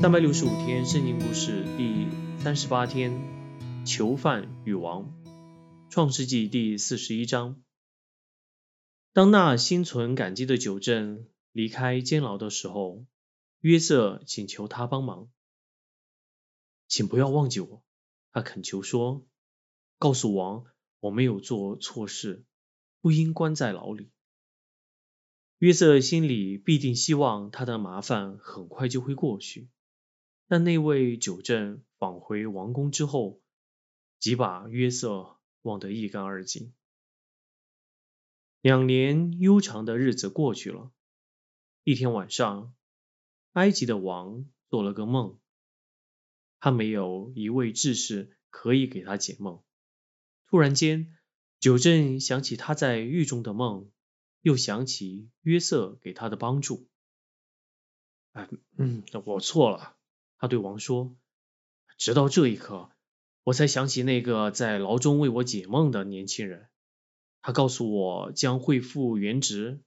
三百六十五天圣经故事第三十八天，囚犯与王。创世纪第四十一章。当那心存感激的九正离开监牢的时候，约瑟请求他帮忙，请不要忘记我。他恳求说：“告诉王，我没有做错事，不应关在牢里。”约瑟心里必定希望他的麻烦很快就会过去。但那位九正返回王宫之后，即把约瑟忘得一干二净。两年悠长的日子过去了。一天晚上，埃及的王做了个梦，他没有一位智士可以给他解梦。突然间，九正想起他在狱中的梦，又想起约瑟给他的帮助。哎，嗯，我错了。他对王说：“直到这一刻，我才想起那个在牢中为我解梦的年轻人。他告诉我将恢复原职。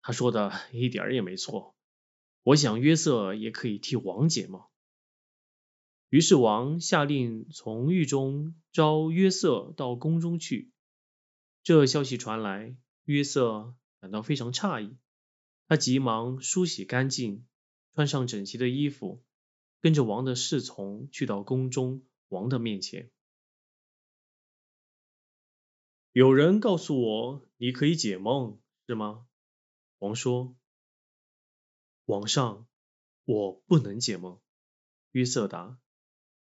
他说的一点也没错。我想约瑟也可以替王解梦。”于是王下令从狱中招约瑟到宫中去。这消息传来，约瑟感到非常诧异。他急忙梳洗干净，穿上整齐的衣服。跟着王的侍从去到宫中王的面前。有人告诉我，你可以解梦，是吗？王说：“王上，我不能解梦。”约瑟答：“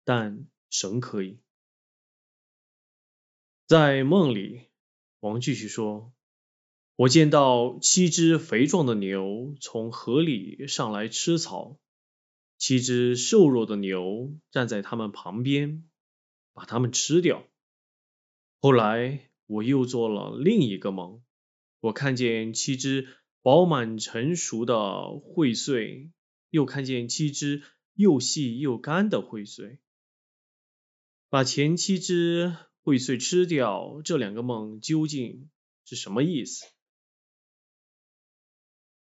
但神可以。”在梦里，王继续说：“我见到七只肥壮的牛从河里上来吃草。”七只瘦弱的牛站在他们旁边，把它们吃掉。后来我又做了另一个梦，我看见七只饱满成熟的荟穗，又看见七只又细又干的荟穗，把前七只荟穗吃掉。这两个梦究竟是什么意思？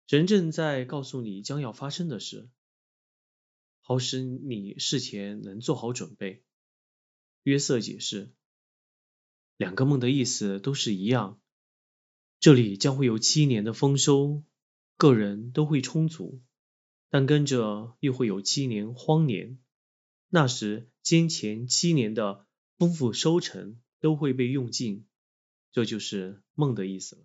神正在告诉你将要发生的事。好使你事前能做好准备。约瑟解释，两个梦的意思都是一样。这里将会有七年的丰收，个人都会充足，但跟着又会有七年荒年。那时，先前七年的丰富收成都会被用尽。这就是梦的意思了。